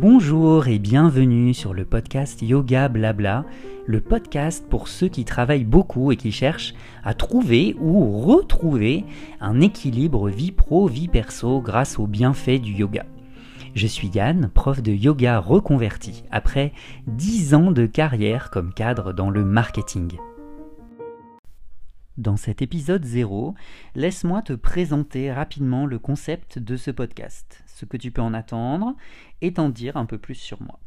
Bonjour et bienvenue sur le podcast Yoga Blabla, le podcast pour ceux qui travaillent beaucoup et qui cherchent à trouver ou retrouver un équilibre vie pro-vie perso grâce aux bienfaits du yoga. Je suis Yann, prof de yoga reconverti après 10 ans de carrière comme cadre dans le marketing. Dans cet épisode 0, laisse-moi te présenter rapidement le concept de ce podcast, ce que tu peux en attendre et t'en dire un peu plus sur moi.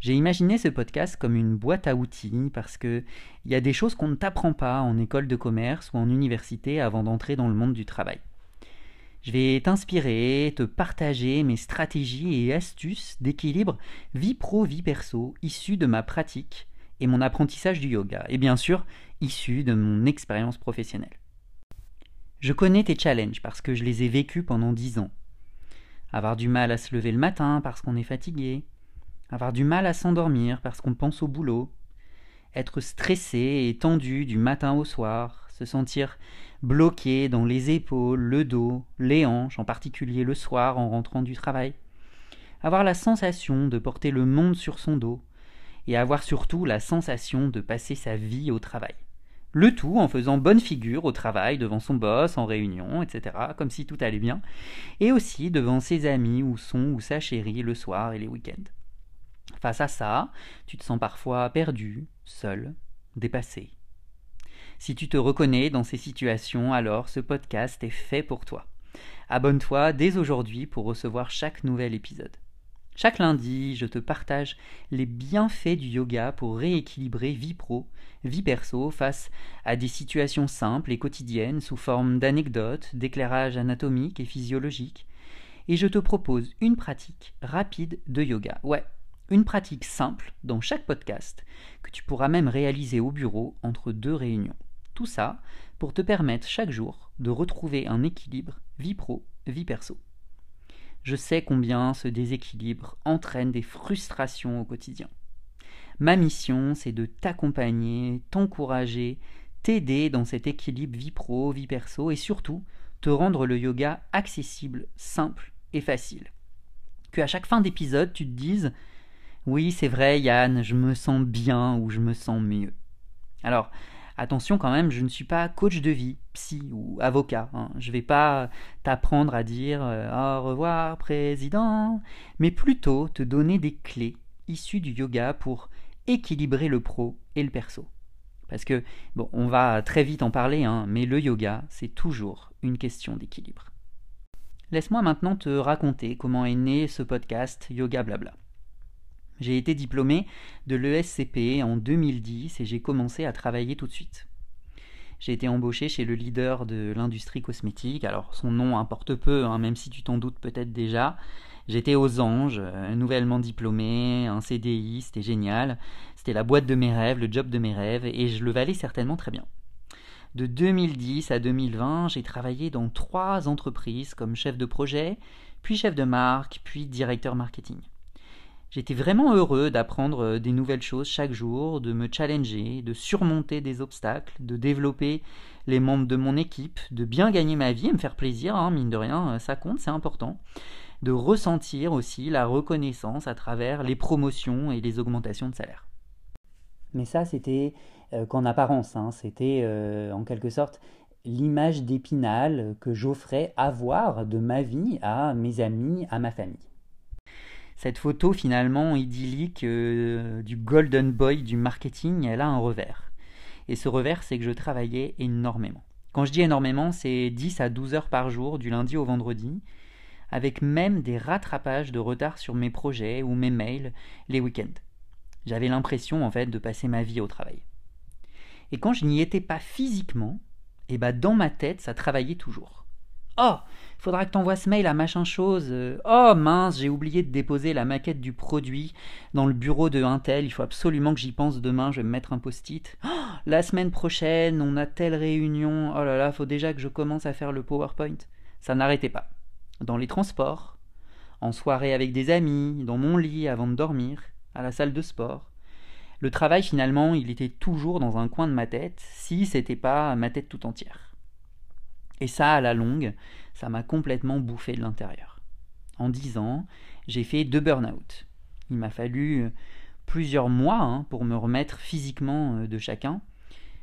J'ai imaginé ce podcast comme une boîte à outils parce que il y a des choses qu'on ne t'apprend pas en école de commerce ou en université avant d'entrer dans le monde du travail. Je vais t'inspirer, te partager mes stratégies et astuces d'équilibre vie pro-vie perso issues de ma pratique et mon apprentissage du yoga, et bien sûr issu de mon expérience professionnelle. Je connais tes challenges parce que je les ai vécus pendant dix ans. Avoir du mal à se lever le matin parce qu'on est fatigué, avoir du mal à s'endormir parce qu'on pense au boulot, être stressé et tendu du matin au soir, se sentir bloqué dans les épaules, le dos, les hanches, en particulier le soir en rentrant du travail, avoir la sensation de porter le monde sur son dos, et avoir surtout la sensation de passer sa vie au travail. Le tout en faisant bonne figure au travail devant son boss, en réunion, etc., comme si tout allait bien, et aussi devant ses amis ou son ou sa chérie le soir et les week-ends. Face à ça, tu te sens parfois perdu, seul, dépassé. Si tu te reconnais dans ces situations, alors ce podcast est fait pour toi. Abonne-toi dès aujourd'hui pour recevoir chaque nouvel épisode. Chaque lundi, je te partage les bienfaits du yoga pour rééquilibrer vie pro, vie perso face à des situations simples et quotidiennes sous forme d'anecdotes, d'éclairages anatomiques et physiologiques. Et je te propose une pratique rapide de yoga. Ouais, une pratique simple dans chaque podcast que tu pourras même réaliser au bureau entre deux réunions. Tout ça pour te permettre chaque jour de retrouver un équilibre vie pro, vie perso. Je sais combien ce déséquilibre entraîne des frustrations au quotidien. Ma mission, c'est de t'accompagner, t'encourager, t'aider dans cet équilibre vie pro, vie perso et surtout te rendre le yoga accessible, simple et facile. Que à chaque fin d'épisode, tu te dises Oui, c'est vrai, Yann, je me sens bien ou je me sens mieux. Alors, Attention quand même, je ne suis pas coach de vie, psy ou avocat. Hein. Je ne vais pas t'apprendre à dire euh, au revoir président, mais plutôt te donner des clés issues du yoga pour équilibrer le pro et le perso. Parce que, bon, on va très vite en parler, hein, mais le yoga, c'est toujours une question d'équilibre. Laisse-moi maintenant te raconter comment est né ce podcast Yoga Blabla. J'ai été diplômé de l'ESCP en 2010 et j'ai commencé à travailler tout de suite. J'ai été embauché chez le leader de l'industrie cosmétique, alors son nom importe peu, hein, même si tu t'en doutes peut-être déjà. J'étais aux anges, euh, nouvellement diplômé, un CDI, c'était génial. C'était la boîte de mes rêves, le job de mes rêves, et je le valais certainement très bien. De 2010 à 2020, j'ai travaillé dans trois entreprises comme chef de projet, puis chef de marque, puis directeur marketing. J'étais vraiment heureux d'apprendre euh, des nouvelles choses chaque jour, de me challenger, de surmonter des obstacles, de développer les membres de mon équipe, de bien gagner ma vie et me faire plaisir, hein, mine de rien, euh, ça compte, c'est important. De ressentir aussi la reconnaissance à travers les promotions et les augmentations de salaire. Mais ça, c'était euh, qu'en apparence, hein, c'était en quelque sorte l'image d'épinal que j'offrais avoir de ma vie à mes amis, à ma famille cette photo finalement idyllique euh, du golden boy du marketing, elle a un revers. Et ce revers, c'est que je travaillais énormément. Quand je dis énormément, c'est 10 à 12 heures par jour, du lundi au vendredi, avec même des rattrapages de retard sur mes projets ou mes mails les week-ends. J'avais l'impression en fait de passer ma vie au travail. Et quand je n'y étais pas physiquement, et eh ben dans ma tête, ça travaillait toujours. Oh, faudra que t'envoies ce mail à machin chose. Oh mince, j'ai oublié de déposer la maquette du produit dans le bureau de Intel. Il faut absolument que j'y pense demain. Je vais me mettre un post-it. Oh, la semaine prochaine, on a telle réunion. Oh là là, faut déjà que je commence à faire le PowerPoint. Ça n'arrêtait pas. Dans les transports, en soirée avec des amis, dans mon lit avant de dormir, à la salle de sport. Le travail finalement, il était toujours dans un coin de ma tête, si c'était pas ma tête tout entière. Et ça, à la longue, ça m'a complètement bouffé de l'intérieur. En dix ans, j'ai fait deux burn-out. Il m'a fallu plusieurs mois hein, pour me remettre physiquement de chacun.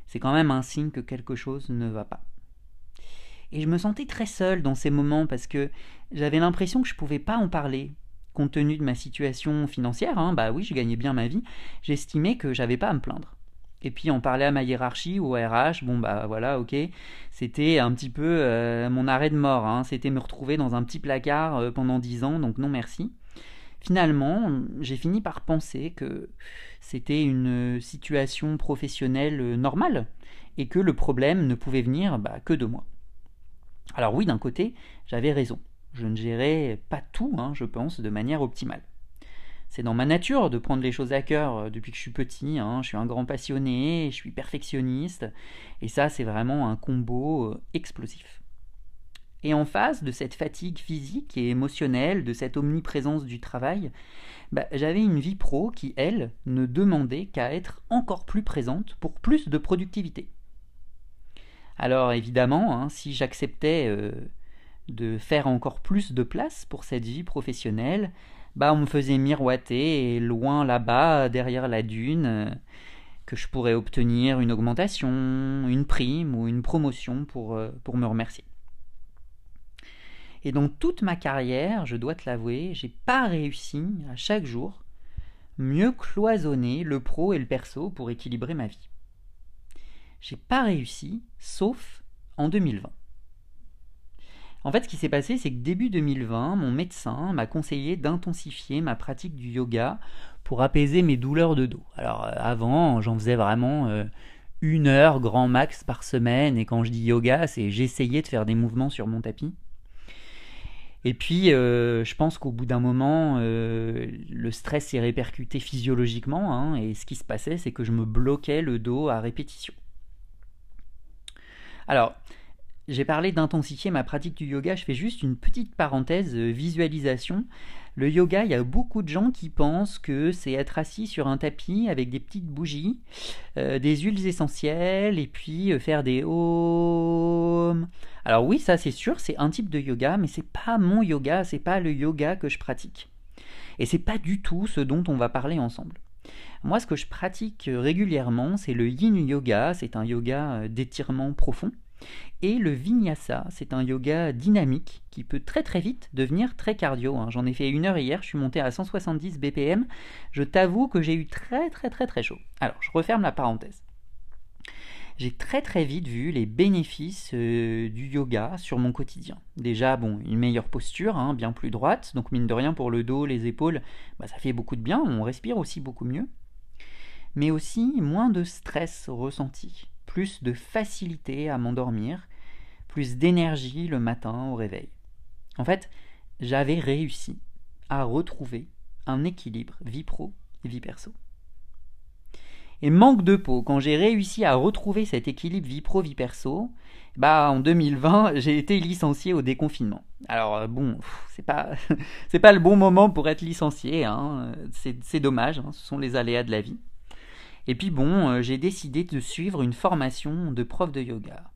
C'est quand même un signe que quelque chose ne va pas. Et je me sentais très seul dans ces moments parce que j'avais l'impression que je ne pouvais pas en parler. Compte tenu de ma situation financière, hein, bah oui, je gagnais bien ma vie, j'estimais que j'avais pas à me plaindre. Et puis en parler à ma hiérarchie ou à RH, bon bah voilà, ok, c'était un petit peu euh, mon arrêt de mort, hein. c'était me retrouver dans un petit placard euh, pendant dix ans, donc non merci. Finalement, j'ai fini par penser que c'était une situation professionnelle normale et que le problème ne pouvait venir bah, que de moi. Alors oui, d'un côté, j'avais raison. Je ne gérais pas tout, hein, je pense, de manière optimale. C'est dans ma nature de prendre les choses à cœur euh, depuis que je suis petit. Hein. Je suis un grand passionné, je suis perfectionniste, et ça, c'est vraiment un combo euh, explosif. Et en face de cette fatigue physique et émotionnelle, de cette omniprésence du travail, bah, j'avais une vie pro qui, elle, ne demandait qu'à être encore plus présente pour plus de productivité. Alors évidemment, hein, si j'acceptais euh, de faire encore plus de place pour cette vie professionnelle, bah on me faisait miroiter et loin là-bas, derrière la dune, euh, que je pourrais obtenir une augmentation, une prime ou une promotion pour, euh, me remercier. Et dans toute ma carrière, je dois te l'avouer, j'ai pas réussi à chaque jour mieux cloisonner le pro et le perso pour équilibrer ma vie. J'ai pas réussi, sauf en 2020. En fait, ce qui s'est passé, c'est que début 2020, mon médecin m'a conseillé d'intensifier ma pratique du yoga pour apaiser mes douleurs de dos. Alors euh, avant, j'en faisais vraiment euh, une heure grand max par semaine, et quand je dis yoga, c'est j'essayais de faire des mouvements sur mon tapis. Et puis, euh, je pense qu'au bout d'un moment, le stress s'est répercuté physiologiquement, hein, et ce qui se passait, c'est que je me bloquais le dos à répétition. Alors, j'ai parlé d'intensifier ma pratique du yoga, je fais juste une petite parenthèse euh, visualisation. Le yoga, il y a beaucoup de gens qui pensent que c'est être assis sur un tapis avec des petites bougies, euh, des huiles essentielles et puis euh, faire des om. Alors oui, ça c'est sûr, c'est un type de yoga, mais c'est pas mon yoga, c'est pas le yoga que je pratique. Et c'est pas du tout ce dont on va parler ensemble. Moi, ce que je pratique régulièrement, c'est le yin yoga, c'est un yoga d'étirement profond. Et le vinyasa, c'est un yoga dynamique qui peut très très vite devenir très cardio. Hein. J'en ai fait une heure hier, je suis monté à 170 BPM. Je t'avoue que j'ai eu très très très très chaud. Alors, je referme la parenthèse. J'ai très très vite vu les bénéfices euh, du yoga sur mon quotidien. Déjà, bon, une meilleure posture, hein, bien plus droite, donc mine de rien pour le dos, les épaules, bah, ça fait beaucoup de bien, on respire aussi beaucoup mieux. Mais aussi moins de stress ressenti plus de facilité à m'endormir, plus d'énergie le matin au réveil. En fait, j'avais réussi à retrouver un équilibre vie pro et vie perso. Et manque de peau, quand j'ai réussi à retrouver cet équilibre vie pro vie perso, bah en 2020, j'ai été licencié au déconfinement. Alors euh, bon, c'est pas c'est pas le bon moment pour être licencié, hein. c'est dommage, hein. ce sont les aléas de la vie. Et puis bon, euh, j'ai décidé de suivre une formation de prof de yoga.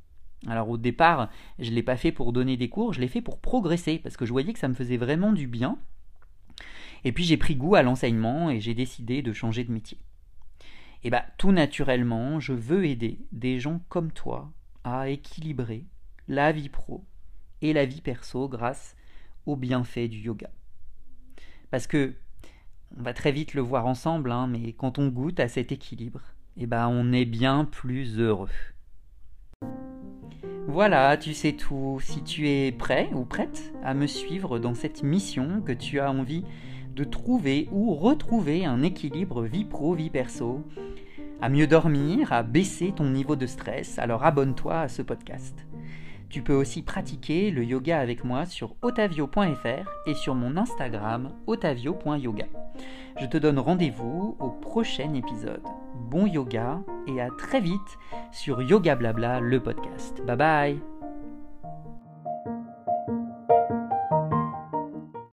Alors au départ, je ne l'ai pas fait pour donner des cours, je l'ai fait pour progresser, parce que je voyais que ça me faisait vraiment du bien. Et puis j'ai pris goût à l'enseignement et j'ai décidé de changer de métier. Et bien, tout naturellement, je veux aider des gens comme toi à équilibrer la vie pro et la vie perso grâce aux bienfaits du yoga. Parce que on va très vite le voir ensemble, hein, mais quand on goûte à cet équilibre, eh ben on est bien plus heureux. Voilà, tu sais tout. Si tu es prêt ou prête à me suivre dans cette mission, que tu as envie de trouver ou retrouver un équilibre vie pro, vie perso, à mieux dormir, à baisser ton niveau de stress, alors abonne-toi à ce podcast. Tu peux aussi pratiquer le yoga avec moi sur otavio.fr et sur mon Instagram otavio.yoga. Je te donne rendez-vous au prochain épisode. Bon yoga et à très vite sur Yoga Blabla, le podcast. Bye bye